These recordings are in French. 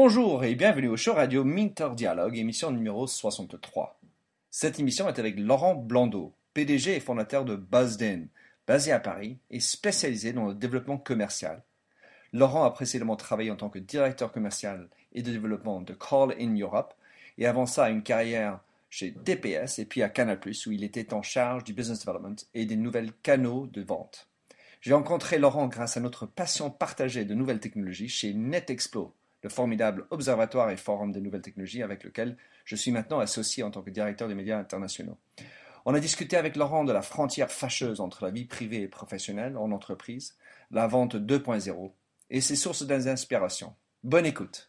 Bonjour et bienvenue au show radio Minter Dialogue, émission numéro 63. Cette émission est avec Laurent Blondeau, PDG et fondateur de Buzzed basé à Paris et spécialisé dans le développement commercial. Laurent a précédemment travaillé en tant que directeur commercial et de développement de Call in Europe et avant ça une carrière chez DPS et puis à Canal+, où il était en charge du business development et des nouvelles canaux de vente. J'ai rencontré Laurent grâce à notre passion partagée de nouvelles technologies chez NetExplo, le formidable observatoire et forum des nouvelles technologies avec lequel je suis maintenant associé en tant que directeur des médias internationaux. On a discuté avec Laurent de la frontière fâcheuse entre la vie privée et professionnelle en entreprise, la vente 2.0 et ses sources d'inspiration. Bonne écoute.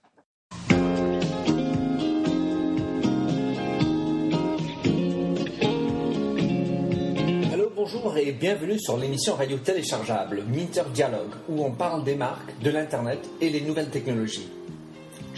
bonjour et bienvenue sur l'émission radio téléchargeable Minter Dialogue où on parle des marques, de l'Internet et les nouvelles technologies.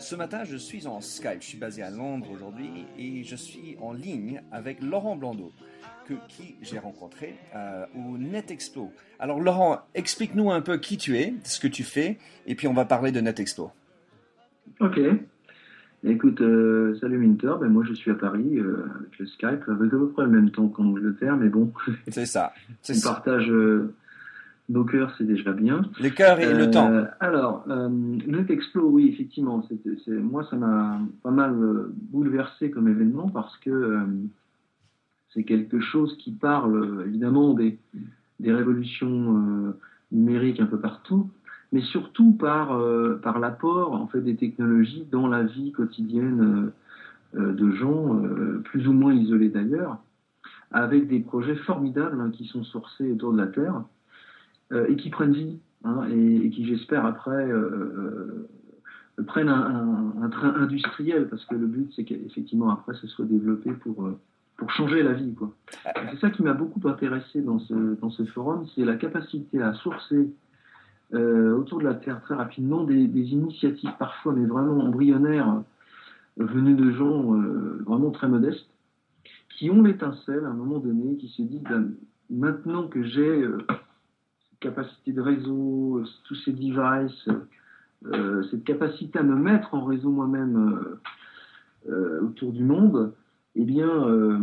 Ce matin, je suis en Skype. Je suis basé à Londres aujourd'hui et je suis en ligne avec Laurent Blondeau, que, qui j'ai rencontré euh, au NetExpo. Alors, Laurent, explique-nous un peu qui tu es, ce que tu fais, et puis on va parler de NetExpo. Ok. Écoute, euh, salut Minter, ben moi je suis à Paris euh, avec le Skype, avec à peu près le même temps qu'en Angleterre, mais bon. C'est ça. On partage euh, nos cœurs, c'est déjà bien. Les cœurs et le temps. Alors, NetExplo, oui, effectivement, moi ça m'a pas mal bouleversé comme événement parce que c'est quelque chose qui parle évidemment des, des révolutions numériques un peu partout, mais surtout par, euh, par l'apport en fait, des technologies dans la vie quotidienne euh, euh, de gens, plus ou moins isolés d'ailleurs, avec des projets formidables hein, qui sont sourcés autour de la Terre et qui prennent vie, hein, et, qui j'espère après prennent un, train industriel, parce que le but c'est qu'effectivement après ce soit développé pour pour changer la vie. Quoi. C'est ça qui m'a beaucoup intéressé dans ce, dans ce forum, c'est la capacité à sourcer euh, autour de la Terre très rapidement des, initiatives parfois, mais vraiment embryonnaires, euh, venues de gens euh, vraiment très modestes, qui ont l'étincelle à un moment donné, qui se disent ben, maintenant que j'ai capacité de réseau, tous ces devices, cette capacité à me mettre en réseau moi-même autour du monde, eh bien, euh,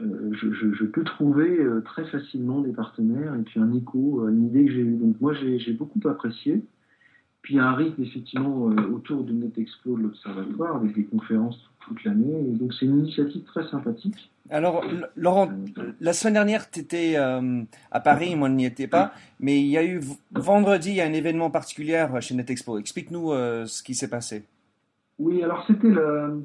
euh, je, peux trouver euh, très facilement des partenaires et puis un écho une idée que j'ai eue. Donc moi, j'ai beaucoup apprécié. Puis un rythme, effectivement, autour de NetExplo de l'Observatoire, avec des conférences toute, l'année. Et donc c'est une initiative très sympathique. Alors, Laurent, la semaine dernière, tu étais à Paris, moi je n'y étais pas, mais il y a eu vendredi, il y a un événement particulier chez NetExpo. Explique-nous ce qui s'est passé. Oui, alors c'était le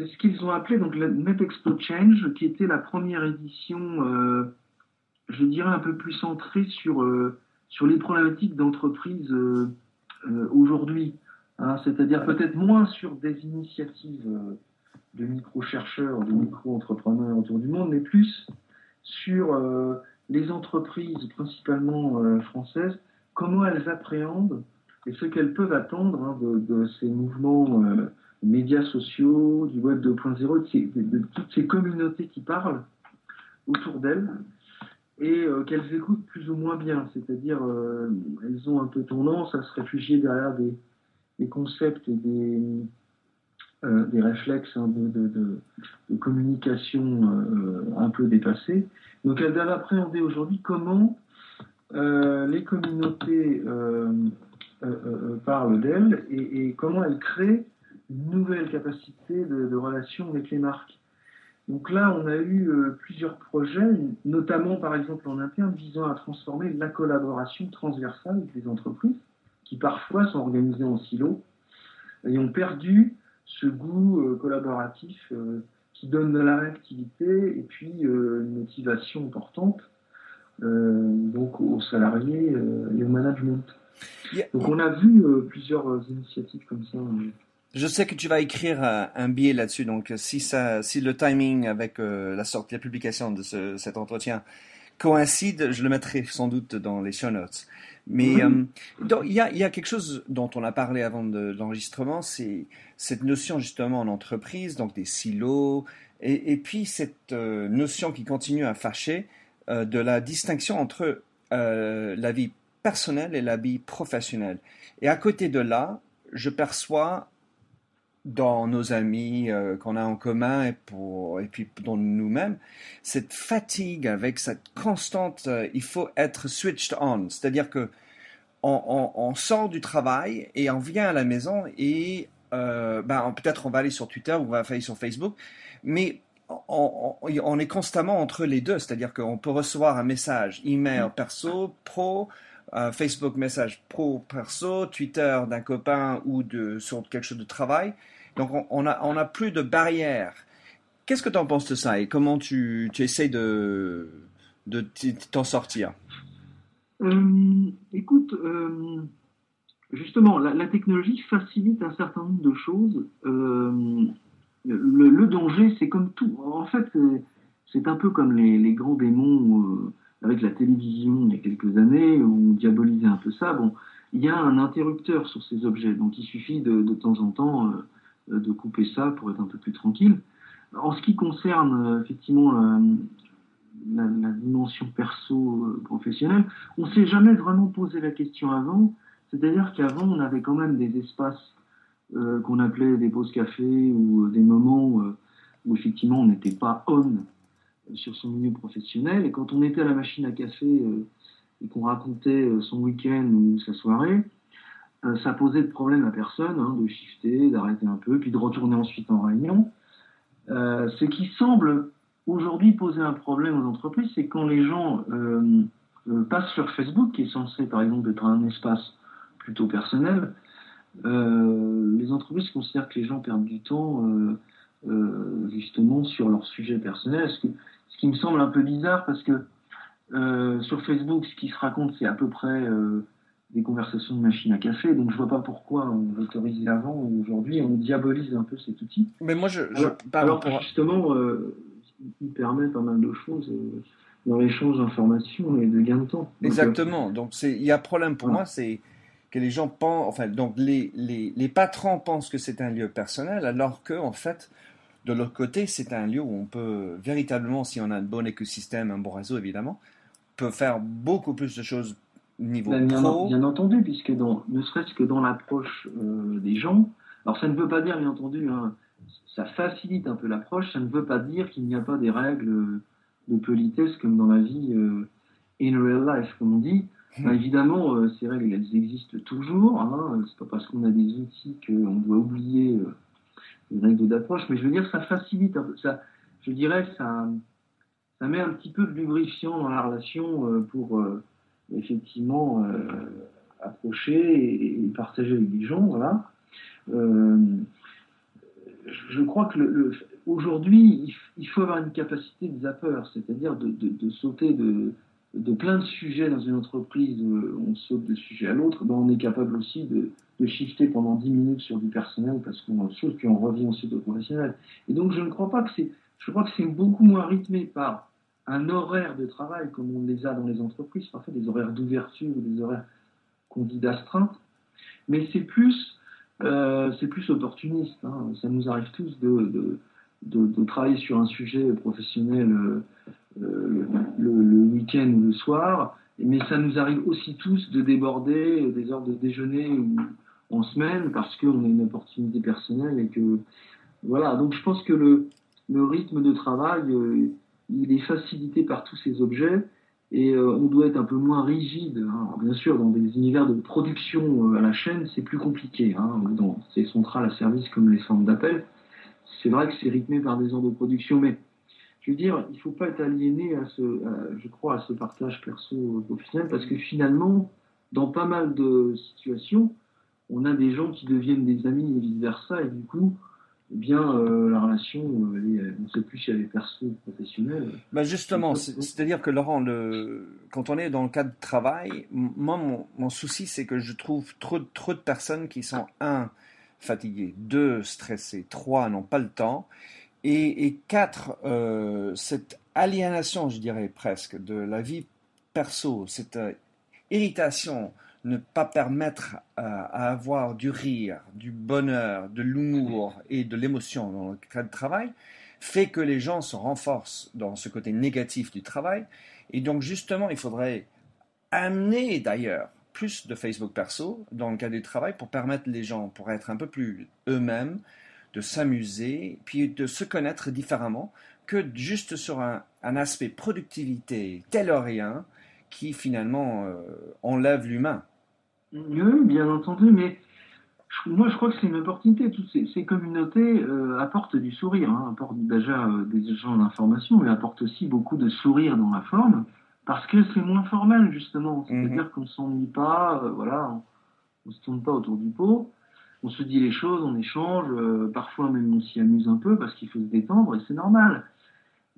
c'est ce qu'ils ont appelé donc le NetExpo Change, qui était la première édition, euh, je dirais un peu plus centrée sur, euh, sur les problématiques d'entreprise euh, aujourd'hui. Hein. C'est-à-dire peut-être moins sur des initiatives de micro-chercheurs, de micro-entrepreneurs autour du monde, mais plus sur les entreprises, principalement françaises, comment elles appréhendent et ce qu'elles peuvent attendre hein, de, ces mouvements médias sociaux, du web 2.0, de, toutes ces communautés qui parlent autour d'elles et euh, qu'elles écoutent plus ou moins bien. C'est-à-dire, euh, elles ont un peu tendance à se réfugier derrière des, concepts et des, euh, des réflexes hein, de, communication un peu dépassés. Donc, elles doivent appréhender aujourd'hui comment les communautés parlent d'elles et, comment elles créent une nouvelle capacité de, relation avec les marques. Donc là, on a eu euh, plusieurs projets, notamment par exemple en interne, visant à transformer la collaboration transversale des entreprises, qui parfois sont organisées en silos, et ont perdu ce goût euh, collaboratif euh, qui donne de la réactivité et puis une motivation importante donc aux salariés et au management. Donc on a vu plusieurs initiatives comme ça je sais que tu vas écrire un, billet là-dessus, donc si, ça, si le timing avec la sortie, la publication de cet entretien coïncide, je le mettrai sans doute dans les show notes. Mais il y, a, y, a, quelque chose dont on a parlé avant de, l'enregistrement, c'est cette notion justement en entreprise, donc des silos, et, puis cette notion qui continue à fâcher de la distinction entre la vie personnelle et la vie professionnelle. Et à côté de là, je perçois dans nos amis euh, qu'on a en commun et, pour, et puis dans nous-mêmes, cette fatigue avec cette constante, euh, il faut être switched on, c'est-à-dire que on, on, sort du travail et on vient à la maison et euh, ben, peut-être on va aller sur Twitter ou on va aller sur Facebook, mais on, on, est constamment entre les deux, c'est-à-dire qu'on peut recevoir un message email perso, pro, Facebook message pro perso, Twitter d'un copain ou de, sur quelque chose de travail. Donc on n'a on a plus de barrières. Qu'est-ce que tu en penses de ça et comment tu, tu essayes de, de t'en sortir? Euh, Écoute, euh, justement, la, technologie facilite un certain nombre de choses. Euh, le, danger, c'est comme tout. En fait, c'est un peu comme les, les grands démons avec la télévision il y a quelques années, où on diabolisait un peu ça. Bon, il y a un interrupteur sur ces objets, donc il suffit de, de temps en temps euh, de couper ça pour être un peu plus tranquille. En ce qui concerne euh, effectivement la, dimension perso-professionnelle, on ne s'est jamais vraiment posé la question avant. C'est-à-dire qu'avant, on avait quand même des espaces euh, qu'on appelait des pauses café ou des moments où effectivement on n'était pas on sur son milieu professionnel. Et quand on était à la machine à café euh, et qu'on racontait euh, son week-end ou sa soirée, euh, ça posait de problème à personne, hein, de shifter, d'arrêter un peu, puis de retourner ensuite en réunion. ce qui semble aujourd'hui poser un problème aux entreprises, c'est quand les gens passent sur Facebook, qui est censé par exemple être un espace plutôt personnel, les entreprises considèrent que les gens perdent du temps justement sur leur sujet personnel. Ce ce qui me semble un peu bizarre parce que euh, sur Facebook, ce qui se raconte, c'est à peu près euh, des conversations de machine à café. Donc je vois pas pourquoi on l'autorisait avant ou aujourd'hui on diabolise un peu cet outil. Mais moi, je, alors, justement, euh, il permet pas mal de choses dans l'échange d'informations et de gain de temps. Exactement. Donc il y a un problème pour moi, c'est que les gens pensent, enfin, donc les, les, les patrons pensent que c'est un lieu personnel, alors que en fait, de l'autre côté, c'est un lieu où on peut véritablement, si on a un bon écosystème, un bon réseau évidemment, peut faire beaucoup plus de choses niveau ben, pro. Bien, entendu, puisque dans, ne serait-ce que dans l'approche euh, des gens, alors ça ne veut pas dire, bien entendu, hein, ça facilite un peu l'approche, ça ne veut pas dire qu'il n'y a pas des règles de politesse comme dans la vie euh, in real life, comme on dit. Hmm. Ben, évidemment, euh, ces règles, elles existent toujours. Hein, c'est pas parce qu'on a des outils qu'on doit oublier une règle d'approche, mais je veux dire, ça facilite, ça, je dirais, ça, ça met un petit peu de lubrifiant dans la relation euh, pour euh, effectivement euh, approcher et, partager avec les gens, voilà. je crois que aujourd'hui, il, faut avoir une capacité de zapper, c'est-à-dire de, sauter de, de plein de sujets dans une entreprise, on saute de sujet à l'autre, ben on est capable aussi de, de shifter pendant 10 minutes sur du personnel parce qu'on saute puis on revient ensuite au professionnel. Et donc je ne crois pas que c'est, je crois que c'est beaucoup moins rythmé par un horaire de travail comme on les a dans les entreprises, parfois des horaires d'ouverture ou des horaires qu'on dit d'astreinte, mais c'est plus, euh, c'est plus opportuniste. Hein. Ça nous arrive tous de, de, de, travailler sur un sujet professionnel euh, euh, le, le week-end ou le soir, mais ça nous arrive aussi tous de déborder des heures de déjeuner ou, en semaine parce qu'on a une opportunité personnelle et que voilà. Donc je pense que le, rythme de travail, euh, il est facilité par tous ces objets et euh, on doit être un peu moins rigide. Hein. bien sûr, dans des univers de production euh, à la chaîne, c'est plus compliqué. Hein, dans ces centrales à service comme les centres d'appel, c'est vrai que c'est rythmé par des heures de production, mais je veux dire, il ne faut pas être aliéné à ce, je crois, à ce partage perso-professionnel parce que finalement, dans pas mal de situations, on a des gens qui deviennent des amis et vice-versa, et du coup, eh bien, euh, la relation, euh, on ne sait plus si elle est perso ou professionnelle. Bah justement, c'est-à-dire que Laurent, le, quand on est dans le cadre de travail, moi, mon, souci, c'est que je trouve trop, trop de personnes qui sont, un, fatigués, deux, stressés, trois, n'ont pas le temps, et, quatre, euh, cette aliénation, je dirais presque, de la vie perso, cette euh, irritation, ne pas permettre à, avoir du rire, du bonheur, de l'humour et de l'émotion dans le cadre de travail, fait que les gens se renforcent dans ce côté négatif du travail. Et donc justement, il faudrait amener d'ailleurs plus de Facebook perso dans le cadre du travail pour permettre les gens, pour être un peu plus eux-mêmes, de s'amuser, puis de se connaître différemment que juste sur un, aspect productivité tel ou rien qui finalement euh, enlève l'humain. Oui, bien entendu, mais moi je crois que c'est une opportunité. Toutes ces, communautés euh, apportent du sourire, hein, apportent déjà euh, des échanges d'informations, mais apportent aussi beaucoup de sourire dans la forme, parce que c'est moins formel justement. C'est-à-dire mhm. qu'on ne s'ennuie pas, voilà, on ne se tourne pas autour du pot on se dit les choses, on échange, euh, parfois même on s'y amuse un peu parce qu'il faut se détendre et c'est normal.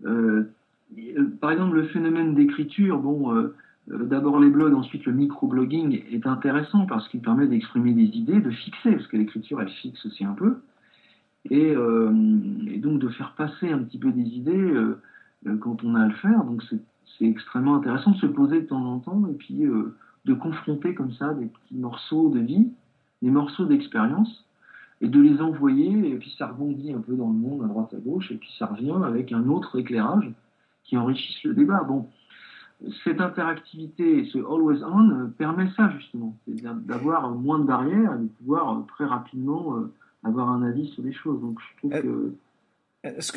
Euh, par exemple, le phénomène d'écriture, bon, euh, d'abord les blogs, ensuite le microblogging est intéressant parce qu'il permet d'exprimer des idées, de fixer, parce que l'écriture elle fixe aussi un peu, et, donc de faire passer un petit peu des idées quand on a à le faire. Donc c'est extrêmement intéressant de se poser de temps en temps et puis de confronter comme ça des petits morceaux de vie des morceaux d'expérience et de les envoyer, et puis ça rebondit un peu dans le monde, à droite à gauche, et puis ça revient avec un autre éclairage qui enrichisse le débat. Bon, cette interactivité, ce always on, euh, permet ça justement, c'est-à-dire d'avoir moins de barrières et de pouvoir euh, très rapidement euh, avoir un avis sur les choses. Donc je trouve que.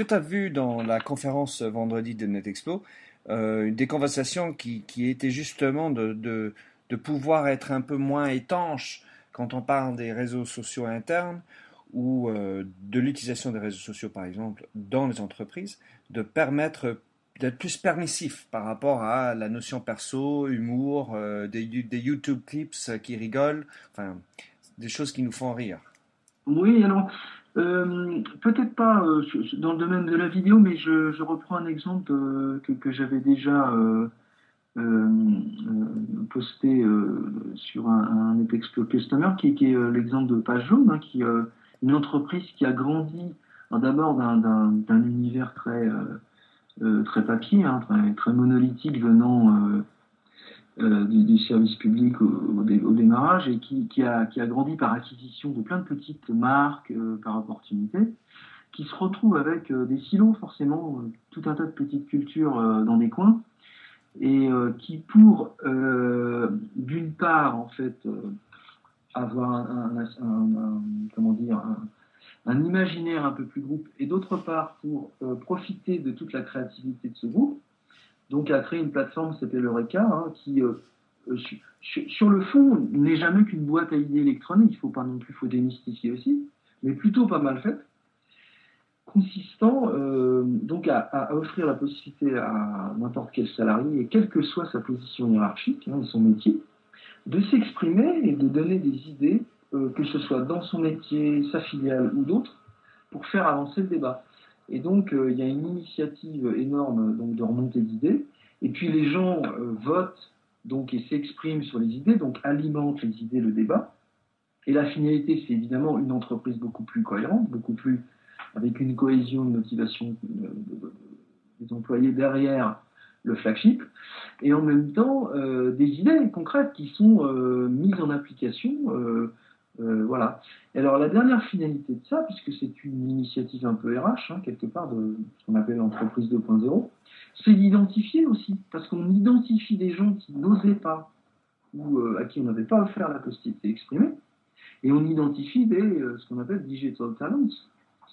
Tu as vu dans la conférence vendredi de NetExpo des conversations qui, qui étaient justement de, de, de, pouvoir être un peu moins étanches quand on parle des réseaux sociaux internes ou euh, de l'utilisation des réseaux sociaux, par exemple, dans les entreprises, de permettre d'être plus permissif par rapport à la notion perso, humour, euh, des, YouTube clips qui rigolent, enfin, des choses qui nous font rire. Oui, alors, euh, peut-être pas dans le domaine de la vidéo, mais je, reprends un exemple que, j'avais déjà posté euh, sur un, un Customer, qui, est l'exemple de Page Jaune, hein, une entreprise qui a grandi d'abord d'un univers très très papier, hein, très, monolithique venant du, service public au, démarrage et qui, qui, a, qui, a, grandi par acquisition de plein de petites marques par opportunité, qui se retrouve avec des silos forcément, tout un tas de petites cultures dans des coins, et euh, qui pour euh, d'une part en fait euh, avoir un, imaginaire un peu plus groupe et d'autre part pour profiter de toute la créativité de ce groupe donc a créé une plateforme qui s'appelle Eureka hein, qui sur le fond n'est jamais qu'une boîte à idées électronique il faut pas non plus faut démystifier aussi mais plutôt pas mal faite consistant euh, donc à, offrir la possibilité à n'importe quel salarié, et quelle que soit sa position hiérarchique hein, son métier, de s'exprimer et de donner des idées, euh, que ce soit dans son métier, sa filiale ou d'autres, pour faire avancer le débat. Et donc euh, il y a une initiative énorme donc, de remontée d'idées, et puis les gens votent donc, et s'expriment sur les idées, donc alimentent les idées, le débat. Et la finalité, c'est évidemment une entreprise beaucoup plus cohérente, beaucoup plus avec une cohésion, une motivation euh, des employés derrière le flagship, et en même temps euh, des idées concrètes qui sont euh, mises en application. voilà. Et alors la dernière finalité de ça, puisque c'est une initiative un peu RH, hein, quelque part de ce qu'on appelle l'entreprise 2.0, c'est d'identifier aussi, parce qu'on identifie des gens qui n'osaient pas ou à qui on n'avait pas offert la possibilité d'exprimer, et on identifie des, ce qu'on appelle digital talents,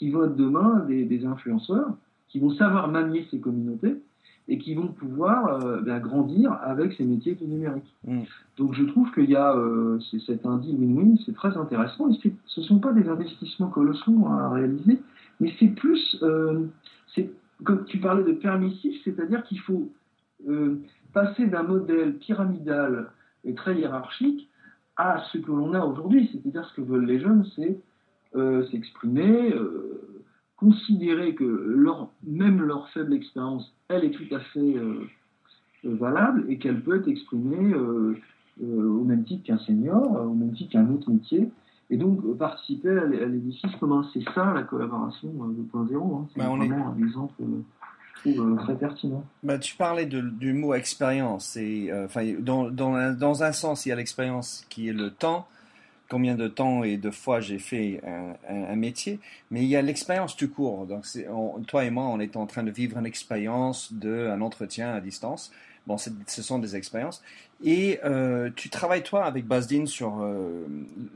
qui vont être demain des, influenceurs, qui vont savoir manier ces communautés et qui vont pouvoir euh, ben, grandir avec ces métiers du numérique. Mm. Donc je trouve qu'il y a euh, cet indice win-win, c'est très intéressant. Et ce ne sont pas des investissements colossaux à réaliser, mais c'est plus, euh, comme tu parlais de permissif, c'est-à-dire qu'il faut euh, passer d'un modèle pyramidal et très hiérarchique à ce que l'on a aujourd'hui, c'est-à-dire ce que veulent les jeunes, c'est euh, s'exprimer, euh, considérer que leur, même leur faible expérience, elle est tout à fait euh, valable et qu'elle peut être exprimée au même titre qu'un senior, au même titre qu'un autre métier. et donc participer à l'édifice commun. C'est ça la collaboration 2.0. Hein. C'est bah, vraiment un exemple très pertinent. Bah, tu parlais du mot expérience. Et, dans, dans, dans, un sens, il y a l'expérience qui est le temps, combien de temps et de fois j'ai fait un, métier, mais il y a l'expérience tout court. Donc, toi et moi, on est en train de vivre une expérience d'un entretien à distance. Bon, ce sont des expériences. Et euh, tu travailles, toi, avec Bazdin sur euh,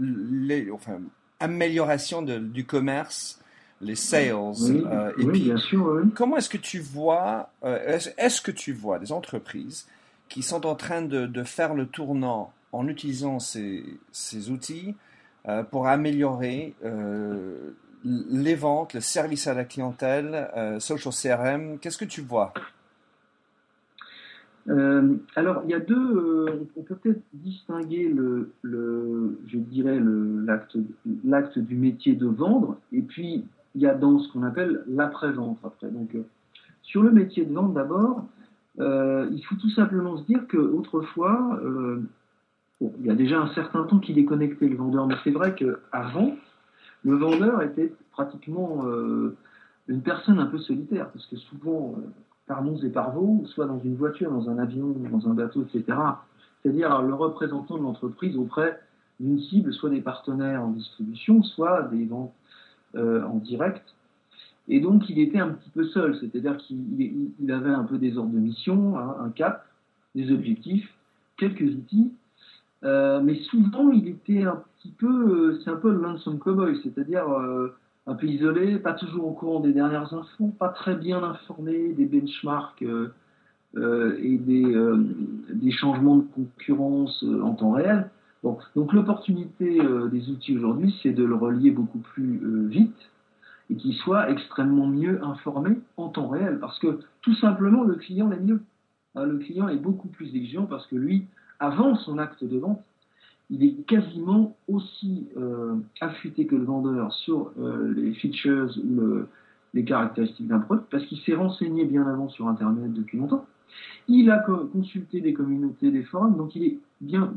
les, enfin, amélioration de, du commerce, les sales. Oui, euh, et puis, bien sûr. Comment est-ce que tu vois, est-ce que tu vois des entreprises qui sont en train de, de faire le tournant en utilisant ces, outils euh, pour améliorer euh, les ventes, le service à la clientèle, euh, social CRM. Qu'est-ce que tu vois? Alors, il y a deux. on peut peut-être distinguer le, je dirais, l'acte, l'acte du métier de vendre, et puis il y a dans ce qu'on appelle l'après-vente. Après, donc, sur le métier de vente, d'abord, il faut tout simplement se dire qu'autrefois, il y a déjà un certain temps qu'il est connecté, le vendeur, mais c'est vrai qu'avant, le vendeur était pratiquement euh, une personne un peu solitaire, parce que souvent, euh, par monts et par vaux, soit dans une voiture, dans un avion, dans un bateau, etc., c'est-à-dire le représentant de l'entreprise auprès d'une cible, soit des partenaires en distribution, soit des ventes euh, en direct. Et donc, il était un petit peu seul, c'est-à-dire qu'il avait un peu des ordres de mission, un cap, des objectifs, quelques outils, euh, mais souvent, il était un petit peu, euh, c'est un peu le lonesome cowboy, c'est-à-dire euh, un peu isolé, pas toujours au courant des dernières infos, pas très bien informé des benchmarks et des, des, changements de concurrence en temps réel. Bon, donc l'opportunité des outils aujourd'hui, c'est de le relier beaucoup plus vite et qu'il soit extrêmement mieux informé en temps réel, parce que tout simplement, le client est mieux. Hein, le client est beaucoup plus exigeant parce que lui, avant son acte de vente, il est quasiment aussi euh, affûté que le vendeur sur euh, les features ou les caractéristiques d'un produit, parce qu'il s'est renseigné bien avant sur Internet depuis longtemps. Il a consulté des communautés, des forums, donc il est bien,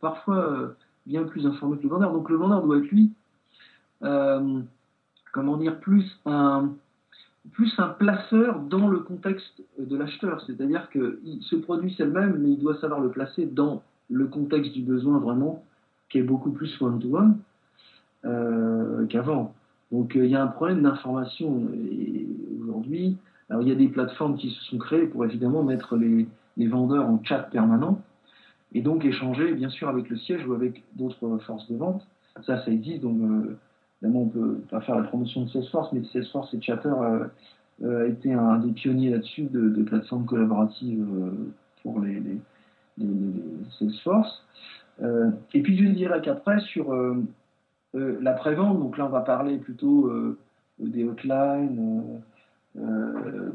parfois euh, bien plus informé que le vendeur. Donc le vendeur doit être lui, comment dire, plus un, plus un placeur dans le contexte de l'acheteur. C'est-à-dire que ce produit c'est le même, mais il doit savoir le placer dans le contexte du besoin vraiment, qui est beaucoup plus one-to-one euh, qu'avant. Donc euh, il y a un problème d'information aujourd'hui. Alors il y a des plateformes qui se sont créées pour évidemment mettre les, vendeurs en chat permanent et donc échanger bien sûr avec le siège ou avec d'autres forces de vente. Ça, ça existe. Euh, Évidemment, on peut pas faire la promotion de Salesforce, mais Salesforce et Chatter euh, euh, a été un des pionniers là-dessus de, plateformes collaboratives euh, pour les, Salesforce. et puis je dirais qu'après, sur la prévente, donc là on va parler plutôt des hotlines,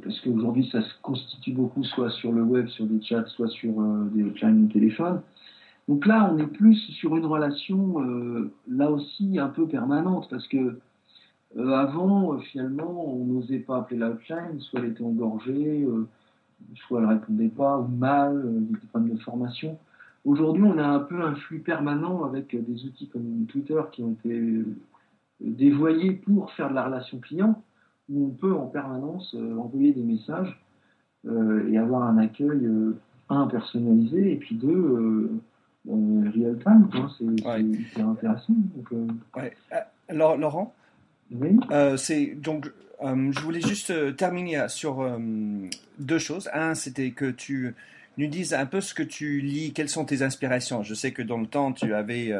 parce qu'aujourd'hui ça se constitue beaucoup soit sur le web, sur des chats, soit sur des hotlines de téléphone. Donc là, on est plus sur une relation, euh, là aussi, un peu permanente, parce que euh, avant, euh, finalement, on n'osait pas appeler l'outline, soit elle était engorgée, soit elle répondait pas, ou mal, avait pas de formation. Aujourd'hui, on a un peu un flux permanent avec des outils comme Twitter qui ont été dévoyés pour faire de la relation client, où on peut en permanence envoyer des messages et avoir un accueil, un, personnalisé, et puis deux, euh, real time, c'est intéressant. Donc, euh. euh, Alors, Laurent, c'est donc je voulais juste terminer sur deux choses. Un, c'était que tu nous dises un peu ce que tu lis, quelles sont tes inspirations. Je sais que dans le temps, tu avais,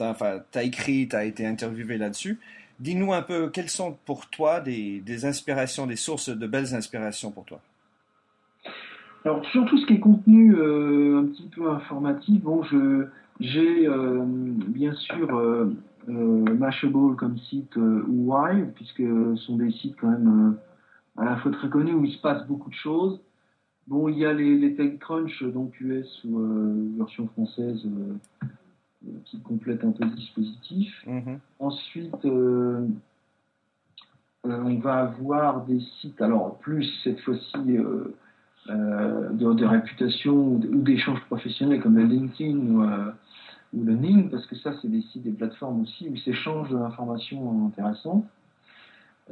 enfin, as écrit, tu as été interviewé là-dessus. Dis-nous un peu quelles sont pour toi des, des inspirations, des sources de belles inspirations pour toi? Alors, sur tout ce qui est contenu euh, un petit peu informatif, bon, j'ai euh, bien sûr euh, Mashable comme site ou puisque ce sont des sites quand même à la fois très connus où il se passe beaucoup de choses. Bon, il y a les, TechCrunch, donc US ou version française, qui complètent un peu le dispositif. Mm-hmm. Ensuite, on va avoir des sites, alors plus cette fois-ci euh, de, réputation ou d'échanges professionnels comme LinkedIn ou, ou le Ning, parce que ça, c'est des sites, des plateformes aussi où s'échangent de l'information intéressante.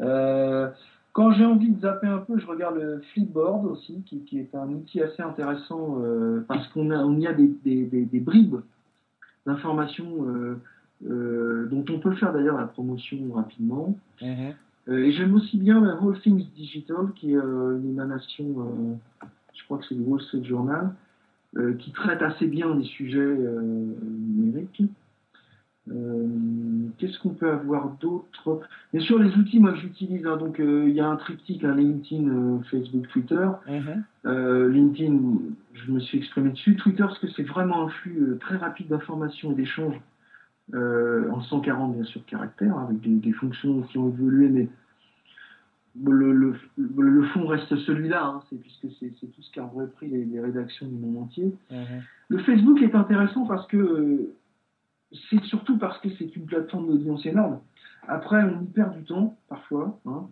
Euh, quand j'ai envie de zapper un peu, je regarde le Flipboard aussi, qui, est un outil assez intéressant euh, parce qu'on a, y a des, bribes d'informations euh, dont on peut faire d'ailleurs la promotion rapidement. Mhm. Et j'aime aussi bien la Whole Things Digital, qui est une émanation, je crois que c'est le Wall Street Journal, qui traite assez bien des sujets numériques. Euh, qu'est-ce qu'on peut avoir d'autre? Bien sûr, les outils, moi, que j'utilise. Hein, donc, euh, il y a un triptyque, un LinkedIn, euh, Facebook, Twitter. Mhm. LinkedIn, je me suis exprimé dessus. Twitter, parce que c'est vraiment un flux très rapide d'informations et d'échanges en 140, bien sûr, caractères, avec des, fonctions qui ont évolué, mais le, le, fond reste celui-là, hein, c'est, puisque c'est, tout ce qu'a repris les, les, rédactions du monde entier. Mhm. Le Facebook est intéressant parce que c'est surtout parce que c'est une plateforme d'audience énorme. Après, on y perd du temps, parfois, hein.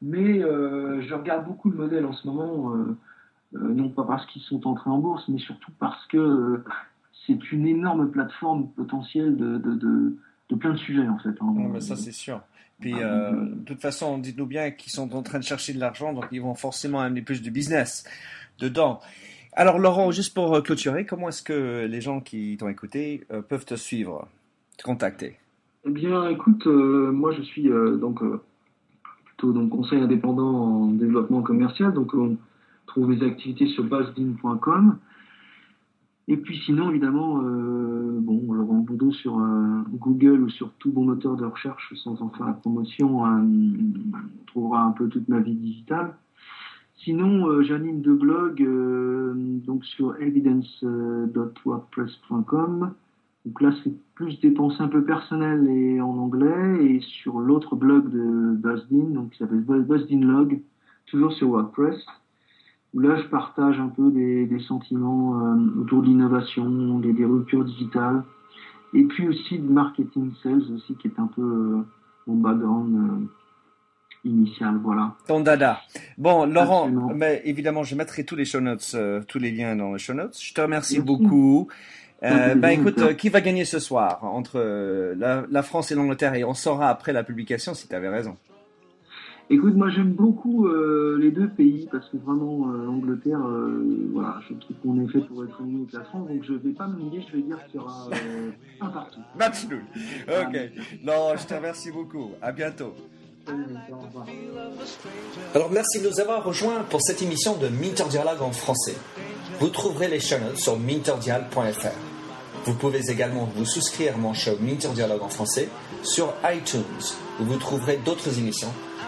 mais euh, je regarde beaucoup le modèle en ce moment, euh, euh, non pas parce qu'ils sont entrés en bourse, mais surtout parce que c'est une énorme plateforme potentielle de, de, de, plein de sujets, en fait. Hein. mais ça, c'est sûr. Puis, ah, de toute façon, dites-nous bien qu'ils sont en train de chercher de l'argent, donc ils vont forcément amener plus de business dedans. Alors Laurent, juste pour euh, clôturer, comment est-ce que les gens qui t'ont écouté euh, peuvent te suivre, te contacter? Eh bien, écoute, euh, moi je suis donc plutôt donc conseil indépendant en développement commercial, donc on trouve mes activités sur basdin.com. Et puis sinon, évidemment, bon, Laurent Boudot sur Google ou sur tout bon moteur de recherche, sans en faire la promotion, on trouvera un peu toute ma vie digitale. Sinon, euh, j'anime deux blogs euh, donc sur evidence.wordpress.com. Donc là, c'est plus des pensées un peu personnelles et en anglais. Et sur l'autre blog de Buzzin, donc qui s'appelle Buzzin Log, toujours sur WordPress, où là, je partage un peu des, sentiments euh, autour de l'innovation, des, des, ruptures digitales, et puis aussi de marketing sales aussi, qui est un peu mon background initial, voilà. Ton dada. Bon, Laurent, mais évidemment, je mettrai tous les show notes, euh, tous les liens dans les show notes. Je te remercie beaucoup. Euh, ben écoute, euh, qui va gagner ce soir entre euh, la, France et l'Angleterre? Et on saura après la publication si tu avais raison. Écoute, moi j'aime beaucoup les deux pays parce que vraiment l'Angleterre, voilà, je trouve qu'on est fait pour être unis avec la France, donc je vais pas me nier, je vais dire qu'il y aura un partout. Match nul. Ok. Non, je te remercie beaucoup. À bientôt. Alors merci de nous avoir rejoints pour cette émission de Minter Dialogue en français. Vous trouverez les chaînes sur minterdial.fr. Vous pouvez également vous souscrire à mon show Minter Dialogue en français sur iTunes, où vous trouverez d'autres émissions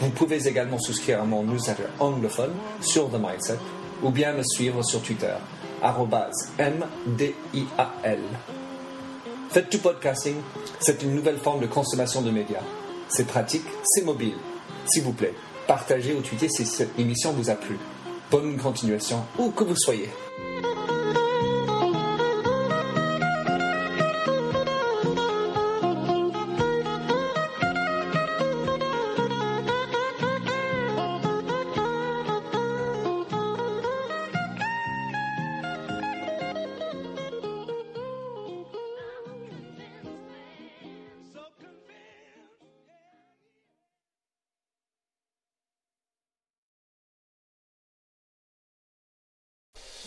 Vous pouvez également souscrire à mon newsletter anglophone sur The Mindset, ou bien me suivre sur Twitter, M-D-I-A-L. Faites tout podcasting, c'est une nouvelle forme de consommation de médias. C'est pratique, c'est mobile. S'il vous plaît, partagez ou tweetez si cette émission vous a plu. Bonne continuation, où que vous soyez.